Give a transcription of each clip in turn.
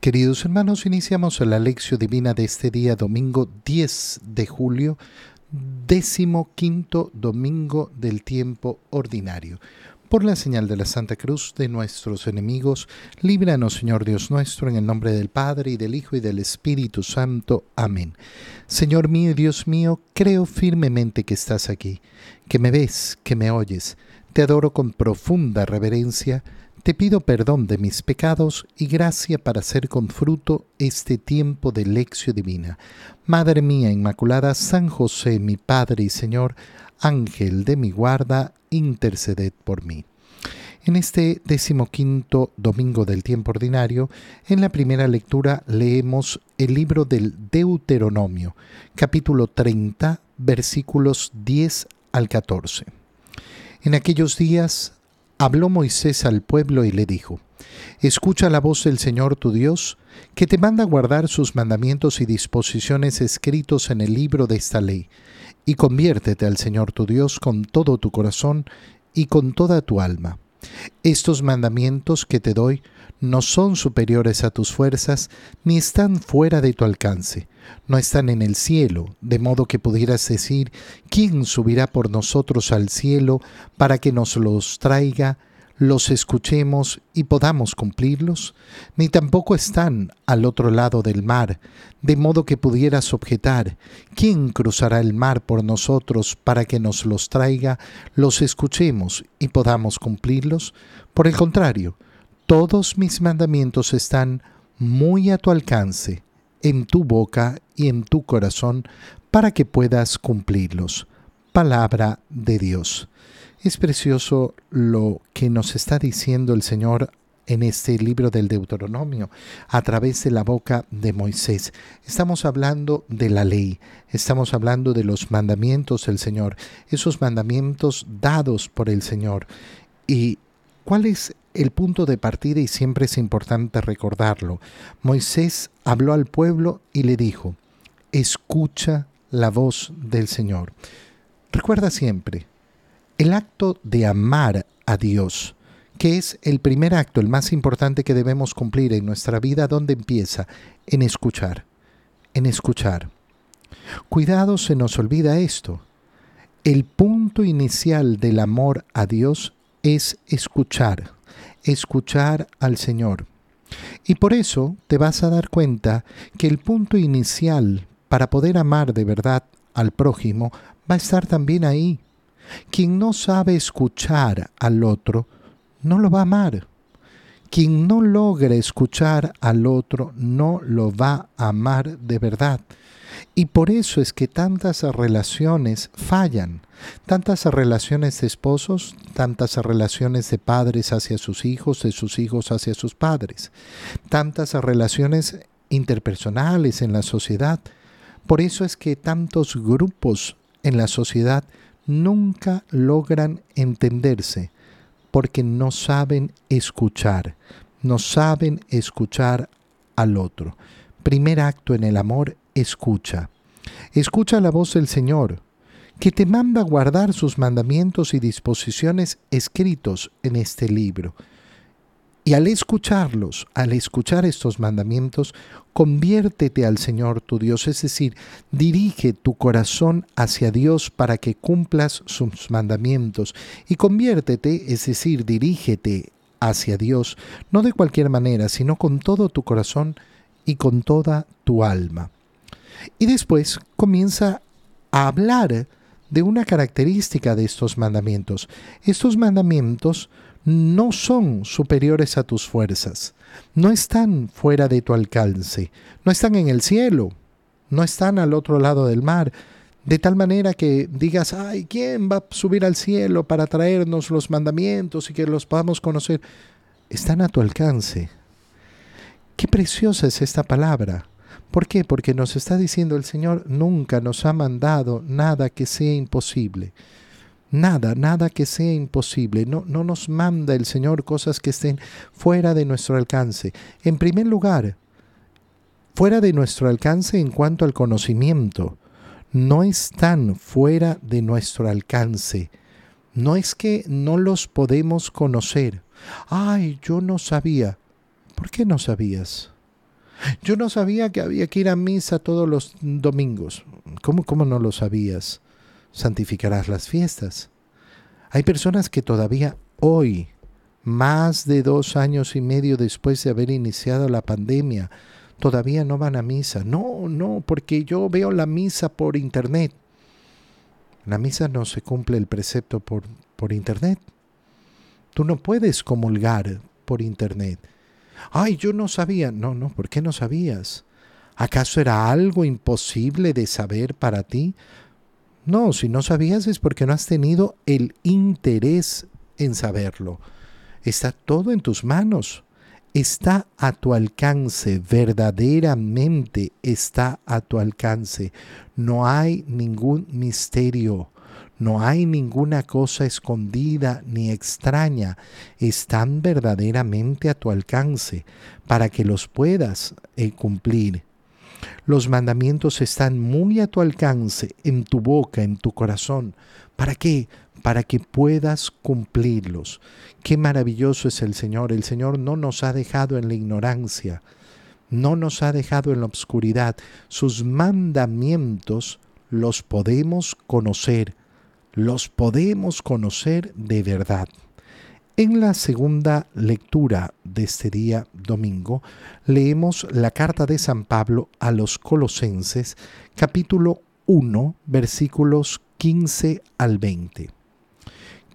Queridos hermanos, iniciamos la lección divina de este día, domingo 10 de julio, décimo quinto domingo del tiempo ordinario. Por la señal de la Santa Cruz de nuestros enemigos, líbranos, Señor Dios nuestro, en el nombre del Padre, y del Hijo, y del Espíritu Santo. Amén. Señor mío y Dios mío, creo firmemente que estás aquí, que me ves, que me oyes. Te adoro con profunda reverencia te pido perdón de mis pecados y gracia para hacer con fruto este tiempo de lección divina. Madre mía Inmaculada, San José, mi Padre y Señor, Ángel de mi guarda, interceded por mí. En este decimoquinto domingo del tiempo ordinario, en la primera lectura leemos el libro del Deuteronomio, capítulo 30, versículos 10 al 14. En aquellos días habló Moisés al pueblo y le dijo, Escucha la voz del Señor tu Dios, que te manda guardar sus mandamientos y disposiciones escritos en el libro de esta ley, y conviértete al Señor tu Dios con todo tu corazón y con toda tu alma. Estos mandamientos que te doy no son superiores a tus fuerzas, ni están fuera de tu alcance, no están en el cielo, de modo que pudieras decir, ¿quién subirá por nosotros al cielo para que nos los traiga, los escuchemos y podamos cumplirlos? Ni tampoco están al otro lado del mar, de modo que pudieras objetar, ¿quién cruzará el mar por nosotros para que nos los traiga, los escuchemos y podamos cumplirlos? Por el contrario, todos mis mandamientos están muy a tu alcance, en tu boca y en tu corazón, para que puedas cumplirlos. Palabra de Dios. Es precioso lo que nos está diciendo el Señor en este libro del Deuteronomio a través de la boca de Moisés. Estamos hablando de la ley, estamos hablando de los mandamientos del Señor, esos mandamientos dados por el Señor. ¿Y cuál es el punto de partida y siempre es importante recordarlo. Moisés habló al pueblo y le dijo, escucha la voz del Señor. Recuerda siempre, el acto de amar a Dios, que es el primer acto, el más importante que debemos cumplir en nuestra vida, ¿dónde empieza? En escuchar, en escuchar. Cuidado, se nos olvida esto. El punto inicial del amor a Dios es escuchar escuchar al Señor. Y por eso te vas a dar cuenta que el punto inicial para poder amar de verdad al prójimo va a estar también ahí. Quien no sabe escuchar al otro, no lo va a amar. Quien no logra escuchar al otro, no lo va a amar de verdad. Y por eso es que tantas relaciones fallan, tantas relaciones de esposos, tantas relaciones de padres hacia sus hijos, de sus hijos hacia sus padres, tantas relaciones interpersonales en la sociedad. Por eso es que tantos grupos en la sociedad nunca logran entenderse, porque no saben escuchar, no saben escuchar al otro. Primer acto en el amor escucha. Escucha la voz del Señor, que te manda guardar sus mandamientos y disposiciones escritos en este libro. Y al escucharlos, al escuchar estos mandamientos, conviértete al Señor tu Dios, es decir, dirige tu corazón hacia Dios para que cumplas sus mandamientos. Y conviértete, es decir, dirígete hacia Dios, no de cualquier manera, sino con todo tu corazón y con toda tu alma. Y después comienza a hablar de una característica de estos mandamientos. Estos mandamientos no son superiores a tus fuerzas, no están fuera de tu alcance, no están en el cielo, no están al otro lado del mar, de tal manera que digas, ay, ¿quién va a subir al cielo para traernos los mandamientos y que los podamos conocer? Están a tu alcance. Qué preciosa es esta palabra. ¿Por qué? Porque nos está diciendo el Señor, nunca nos ha mandado nada que sea imposible. Nada, nada que sea imposible. No, no nos manda el Señor cosas que estén fuera de nuestro alcance. En primer lugar, fuera de nuestro alcance en cuanto al conocimiento. No están fuera de nuestro alcance. No es que no los podemos conocer. Ay, yo no sabía. ¿Por qué no sabías? Yo no sabía que había que ir a misa todos los domingos. ¿Cómo, cómo no lo sabías? Santificarás las fiestas. Hay personas que todavía hoy, más de dos años y medio después de haber iniciado la pandemia, todavía no van a misa. No, no, porque yo veo la misa por internet. La misa no se cumple el precepto por, por internet. Tú no puedes comulgar por internet. Ay, yo no sabía. No, no, ¿por qué no sabías? ¿Acaso era algo imposible de saber para ti? No, si no sabías es porque no has tenido el interés en saberlo. Está todo en tus manos. Está a tu alcance, verdaderamente está a tu alcance. No hay ningún misterio. No hay ninguna cosa escondida ni extraña. Están verdaderamente a tu alcance para que los puedas eh, cumplir. Los mandamientos están muy a tu alcance, en tu boca, en tu corazón. ¿Para qué? Para que puedas cumplirlos. Qué maravilloso es el Señor. El Señor no nos ha dejado en la ignorancia, no nos ha dejado en la obscuridad. Sus mandamientos los podemos conocer los podemos conocer de verdad. En la segunda lectura de este día domingo leemos la carta de San Pablo a los Colosenses capítulo 1 versículos 15 al 20.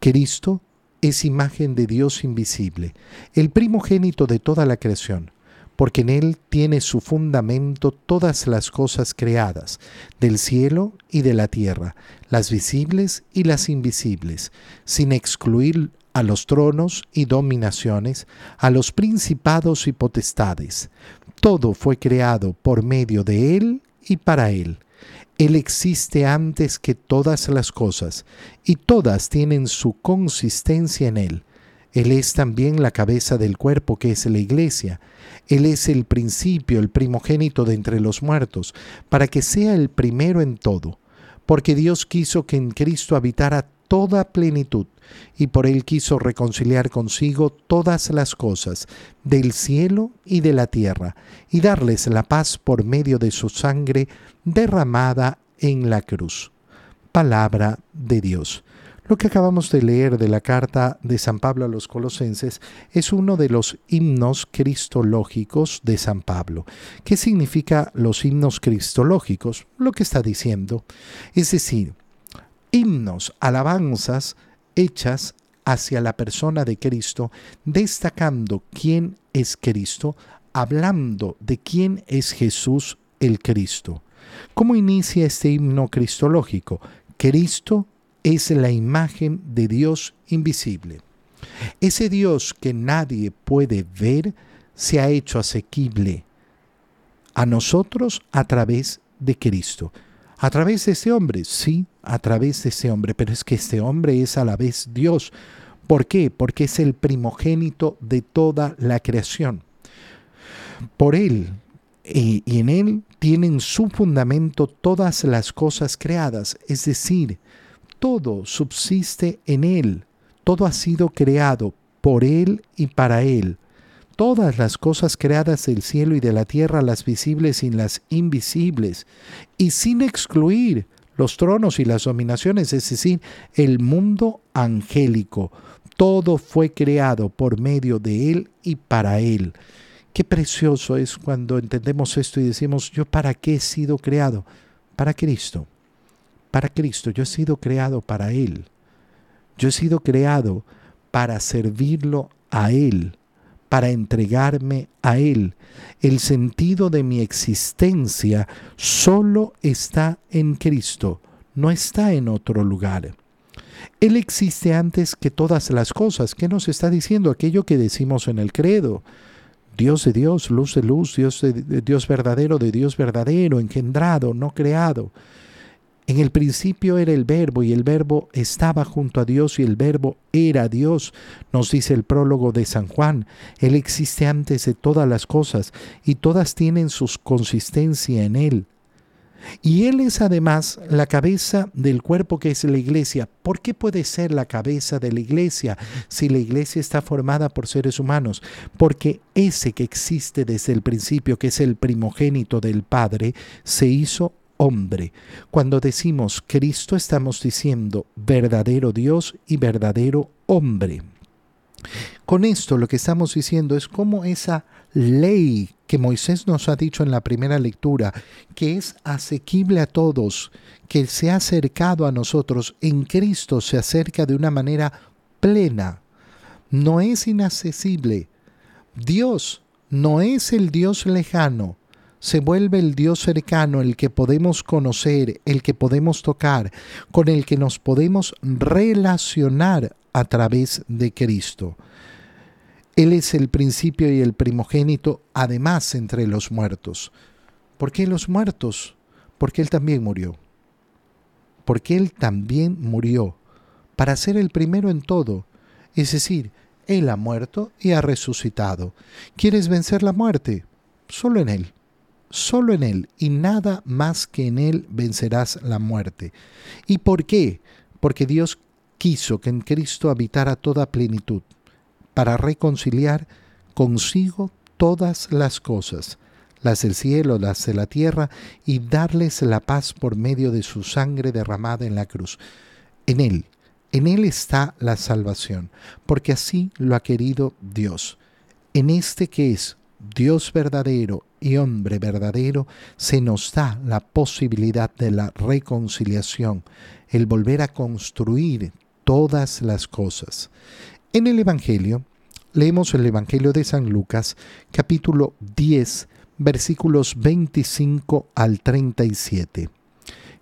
Cristo es imagen de Dios invisible, el primogénito de toda la creación porque en Él tiene su fundamento todas las cosas creadas, del cielo y de la tierra, las visibles y las invisibles, sin excluir a los tronos y dominaciones, a los principados y potestades. Todo fue creado por medio de Él y para Él. Él existe antes que todas las cosas, y todas tienen su consistencia en Él él es también la cabeza del cuerpo que es la iglesia. Él es el principio, el primogénito de entre los muertos, para que sea el primero en todo. Porque Dios quiso que en Cristo habitara toda plenitud, y por Él quiso reconciliar consigo todas las cosas, del cielo y de la tierra, y darles la paz por medio de su sangre derramada en la cruz. Palabra de Dios. Lo que acabamos de leer de la carta de San Pablo a los colosenses es uno de los himnos cristológicos de San Pablo. ¿Qué significa los himnos cristológicos? Lo que está diciendo. Es decir, himnos, alabanzas hechas hacia la persona de Cristo, destacando quién es Cristo, hablando de quién es Jesús el Cristo. ¿Cómo inicia este himno cristológico? Cristo es la imagen de Dios invisible. Ese Dios que nadie puede ver se ha hecho asequible a nosotros a través de Cristo. A través de ese hombre, sí, a través de ese hombre, pero es que este hombre es a la vez Dios. ¿Por qué? Porque es el primogénito de toda la creación. Por él y en él tienen su fundamento todas las cosas creadas, es decir, todo subsiste en Él, todo ha sido creado por Él y para Él. Todas las cosas creadas del cielo y de la tierra, las visibles y las invisibles, y sin excluir los tronos y las dominaciones, es decir, el mundo angélico. Todo fue creado por medio de Él y para Él. Qué precioso es cuando entendemos esto y decimos, yo para qué he sido creado? Para Cristo para Cristo, yo he sido creado para Él. Yo he sido creado para servirlo a Él, para entregarme a Él. El sentido de mi existencia solo está en Cristo, no está en otro lugar. Él existe antes que todas las cosas. ¿Qué nos está diciendo? Aquello que decimos en el credo. Dios de Dios, luz de luz, Dios de Dios verdadero, de Dios verdadero, engendrado, no creado. En el principio era el verbo y el verbo estaba junto a Dios y el verbo era Dios, nos dice el prólogo de San Juan. Él existe antes de todas las cosas y todas tienen su consistencia en Él. Y Él es además la cabeza del cuerpo que es la iglesia. ¿Por qué puede ser la cabeza de la iglesia si la iglesia está formada por seres humanos? Porque ese que existe desde el principio, que es el primogénito del Padre, se hizo hombre. Cuando decimos Cristo estamos diciendo verdadero Dios y verdadero hombre. Con esto lo que estamos diciendo es cómo esa ley que Moisés nos ha dicho en la primera lectura, que es asequible a todos, que se ha acercado a nosotros, en Cristo se acerca de una manera plena, no es inaccesible. Dios no es el Dios lejano, se vuelve el Dios cercano, el que podemos conocer, el que podemos tocar, con el que nos podemos relacionar a través de Cristo. Él es el principio y el primogénito, además entre los muertos. ¿Por qué los muertos? Porque Él también murió. Porque Él también murió para ser el primero en todo. Es decir, Él ha muerto y ha resucitado. ¿Quieres vencer la muerte? Solo en Él. Solo en Él y nada más que en Él vencerás la muerte. ¿Y por qué? Porque Dios quiso que en Cristo habitara toda plenitud para reconciliar consigo todas las cosas, las del cielo, las de la tierra, y darles la paz por medio de su sangre derramada en la cruz. En Él, en Él está la salvación, porque así lo ha querido Dios. En este que es Dios verdadero y hombre verdadero, se nos da la posibilidad de la reconciliación, el volver a construir todas las cosas. En el Evangelio, leemos el Evangelio de San Lucas, capítulo 10, versículos 25 al 37.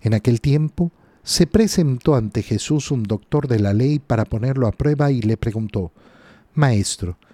En aquel tiempo se presentó ante Jesús un doctor de la ley para ponerlo a prueba y le preguntó, Maestro,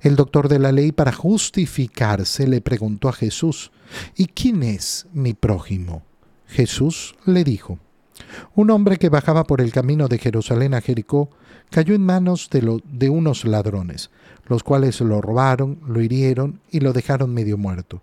El doctor de la ley, para justificarse, le preguntó a Jesús, ¿Y quién es mi prójimo? Jesús le dijo, Un hombre que bajaba por el camino de Jerusalén a Jericó cayó en manos de, de unos ladrones los cuales lo robaron, lo hirieron y lo dejaron medio muerto.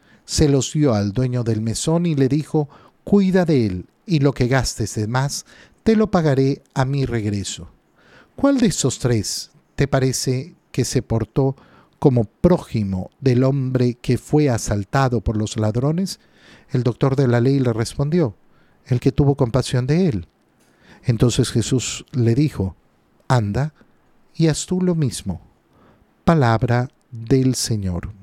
se los dio al dueño del mesón y le dijo, cuida de él, y lo que gastes de más, te lo pagaré a mi regreso. ¿Cuál de esos tres te parece que se portó como prójimo del hombre que fue asaltado por los ladrones? El doctor de la ley le respondió, el que tuvo compasión de él. Entonces Jesús le dijo, anda y haz tú lo mismo palabra del Señor.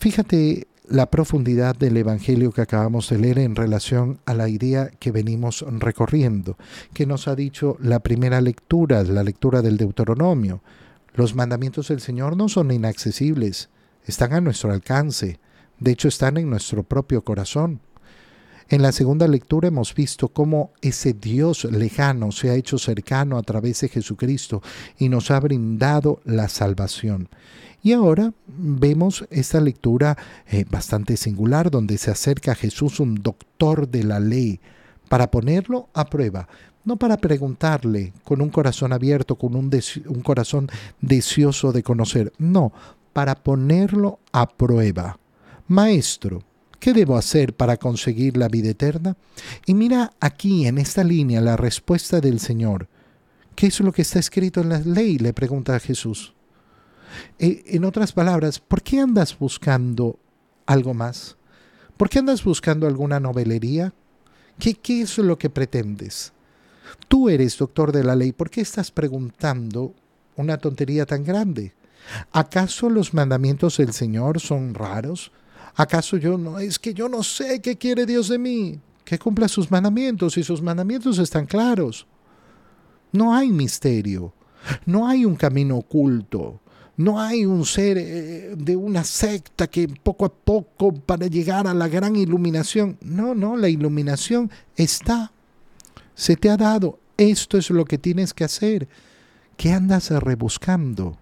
Fíjate la profundidad del Evangelio que acabamos de leer en relación a la idea que venimos recorriendo, que nos ha dicho la primera lectura, la lectura del Deuteronomio. Los mandamientos del Señor no son inaccesibles, están a nuestro alcance, de hecho están en nuestro propio corazón. En la segunda lectura hemos visto cómo ese Dios lejano se ha hecho cercano a través de Jesucristo y nos ha brindado la salvación. Y ahora vemos esta lectura eh, bastante singular donde se acerca a Jesús un doctor de la ley para ponerlo a prueba, no para preguntarle con un corazón abierto, con un, un corazón deseoso de conocer, no, para ponerlo a prueba. Maestro, ¿Qué debo hacer para conseguir la vida eterna? Y mira aquí en esta línea la respuesta del Señor. ¿Qué es lo que está escrito en la ley? Le pregunta a Jesús. E, en otras palabras, ¿por qué andas buscando algo más? ¿Por qué andas buscando alguna novelería? ¿Qué, ¿Qué es lo que pretendes? Tú eres doctor de la ley, ¿por qué estás preguntando una tontería tan grande? ¿Acaso los mandamientos del Señor son raros? ¿Acaso yo no? Es que yo no sé qué quiere Dios de mí. Que cumpla sus mandamientos y sus mandamientos están claros. No hay misterio. No hay un camino oculto. No hay un ser eh, de una secta que poco a poco para llegar a la gran iluminación. No, no, la iluminación está. Se te ha dado. Esto es lo que tienes que hacer. ¿Qué andas rebuscando?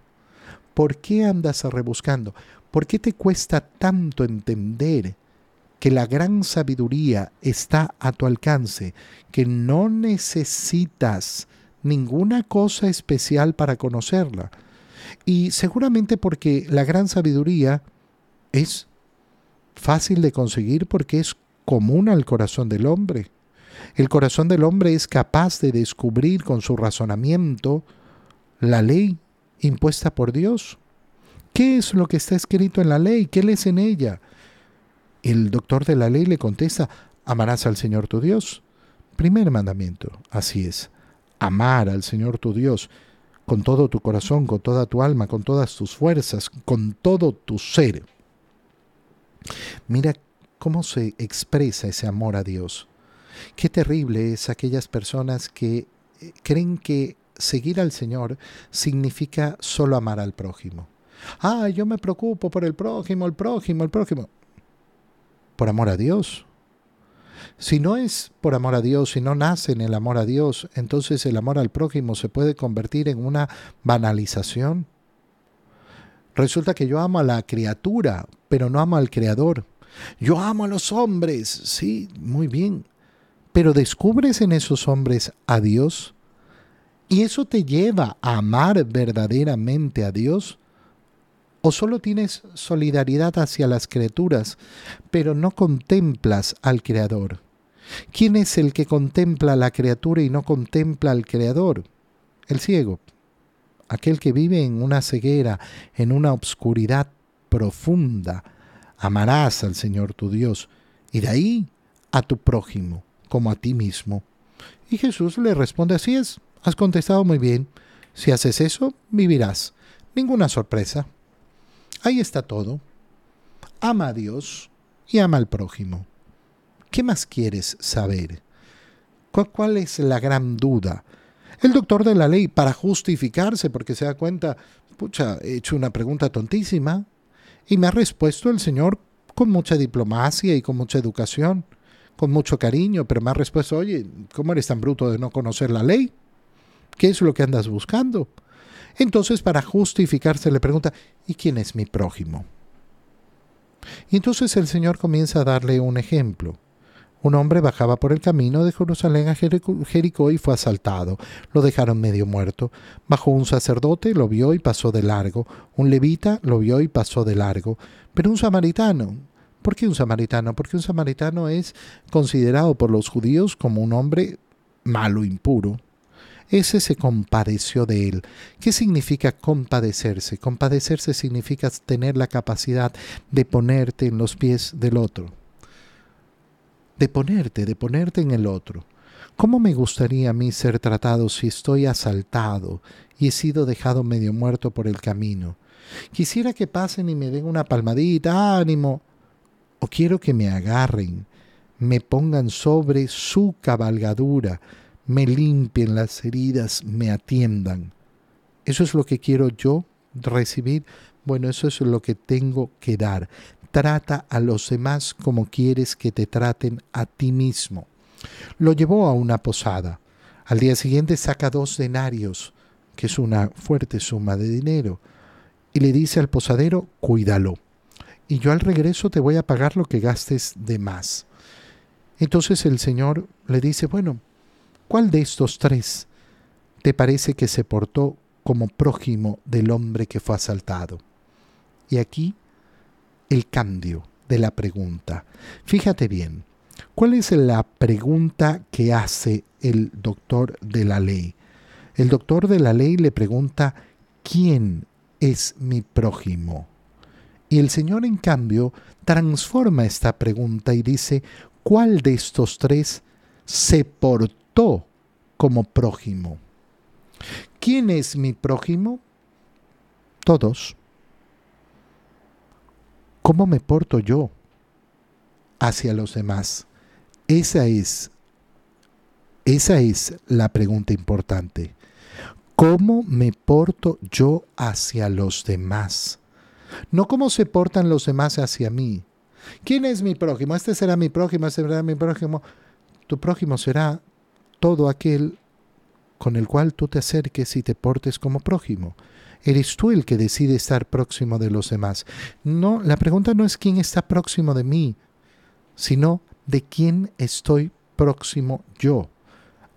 ¿Por qué andas rebuscando? ¿Por qué te cuesta tanto entender que la gran sabiduría está a tu alcance, que no necesitas ninguna cosa especial para conocerla. Y seguramente porque la gran sabiduría es fácil de conseguir porque es común al corazón del hombre. El corazón del hombre es capaz de descubrir con su razonamiento la ley impuesta por Dios. ¿Qué es lo que está escrito en la ley? ¿Qué lees en ella? El doctor de la ley le contesta, amarás al Señor tu Dios. Primer mandamiento, así es amar al Señor tu Dios con todo tu corazón, con toda tu alma, con todas tus fuerzas, con todo tu ser. Mira cómo se expresa ese amor a Dios. Qué terrible es aquellas personas que eh, creen que seguir al Señor significa solo amar al prójimo. Ah, yo me preocupo por el prójimo, el prójimo, el prójimo. Por amor a Dios. Si no es por amor a Dios, si no nace en el amor a Dios, entonces el amor al prójimo se puede convertir en una banalización. Resulta que yo amo a la criatura, pero no amo al Creador. Yo amo a los hombres, sí, muy bien, pero descubres en esos hombres a Dios y eso te lleva a amar verdaderamente a Dios. ¿O solo tienes solidaridad hacia las criaturas, pero no contemplas al Creador? ¿Quién es el que contempla a la criatura y no contempla al Creador? El ciego, aquel que vive en una ceguera, en una obscuridad profunda. Amarás al Señor tu Dios y de ahí a tu prójimo como a ti mismo. Y Jesús le responde, así es, has contestado muy bien. Si haces eso, vivirás. Ninguna sorpresa. Ahí está todo. Ama a Dios y ama al prójimo. ¿Qué más quieres saber? ¿Cuál es la gran duda? El doctor de la ley, para justificarse, porque se da cuenta, pucha, he hecho una pregunta tontísima, y me ha respuesto el Señor con mucha diplomacia y con mucha educación, con mucho cariño, pero me ha respuesto, oye, ¿cómo eres tan bruto de no conocer la ley? ¿Qué es lo que andas buscando? Entonces, para justificarse, le pregunta, ¿y quién es mi prójimo? Y entonces el Señor comienza a darle un ejemplo. Un hombre bajaba por el camino de Jerusalén a Jericó y fue asaltado. Lo dejaron medio muerto. Bajó un sacerdote, lo vio y pasó de largo. Un levita lo vio y pasó de largo. Pero un samaritano. ¿Por qué un samaritano? Porque un samaritano es considerado por los judíos como un hombre malo, impuro. Ese se compadeció de él. ¿Qué significa compadecerse? Compadecerse significa tener la capacidad de ponerte en los pies del otro de ponerte, de ponerte en el otro. ¿Cómo me gustaría a mí ser tratado si estoy asaltado y he sido dejado medio muerto por el camino? Quisiera que pasen y me den una palmadita, ánimo. O quiero que me agarren, me pongan sobre su cabalgadura, me limpien las heridas, me atiendan. ¿Eso es lo que quiero yo recibir? Bueno, eso es lo que tengo que dar trata a los demás como quieres que te traten a ti mismo. Lo llevó a una posada. Al día siguiente saca dos denarios, que es una fuerte suma de dinero, y le dice al posadero, cuídalo, y yo al regreso te voy a pagar lo que gastes de más. Entonces el Señor le dice, bueno, ¿cuál de estos tres te parece que se portó como prójimo del hombre que fue asaltado? Y aquí el cambio de la pregunta. Fíjate bien, ¿cuál es la pregunta que hace el doctor de la ley? El doctor de la ley le pregunta, ¿quién es mi prójimo? Y el Señor, en cambio, transforma esta pregunta y dice, ¿cuál de estos tres se portó como prójimo. ¿Quién es mi prójimo? Todos. ¿Cómo me porto yo hacia los demás? Esa es, esa es la pregunta importante. ¿Cómo me porto yo hacia los demás? No cómo se portan los demás hacia mí. ¿Quién es mi prójimo? Este será mi prójimo, este será mi prójimo. Tu prójimo será todo aquel con el cual tú te acerques y te portes como prójimo. Eres tú el que decide estar próximo de los demás. No, la pregunta no es quién está próximo de mí, sino de quién estoy próximo yo,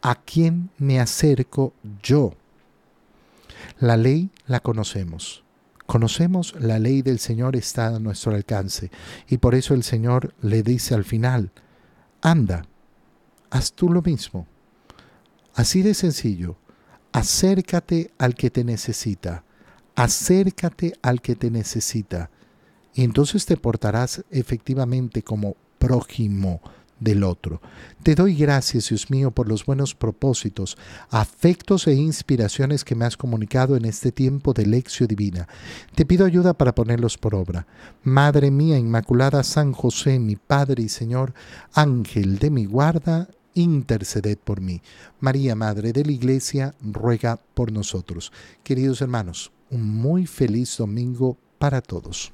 a quién me acerco yo. La ley la conocemos. Conocemos la ley del Señor está a nuestro alcance y por eso el Señor le dice al final, anda, haz tú lo mismo. Así de sencillo, acércate al que te necesita, acércate al que te necesita y entonces te portarás efectivamente como prójimo del otro. Te doy gracias, Dios mío, por los buenos propósitos, afectos e inspiraciones que me has comunicado en este tiempo de lección divina. Te pido ayuda para ponerlos por obra. Madre mía Inmaculada San José, mi Padre y Señor, Ángel de mi guarda, interceded por mí. María, Madre de la Iglesia, ruega por nosotros. Queridos hermanos, un muy feliz domingo para todos.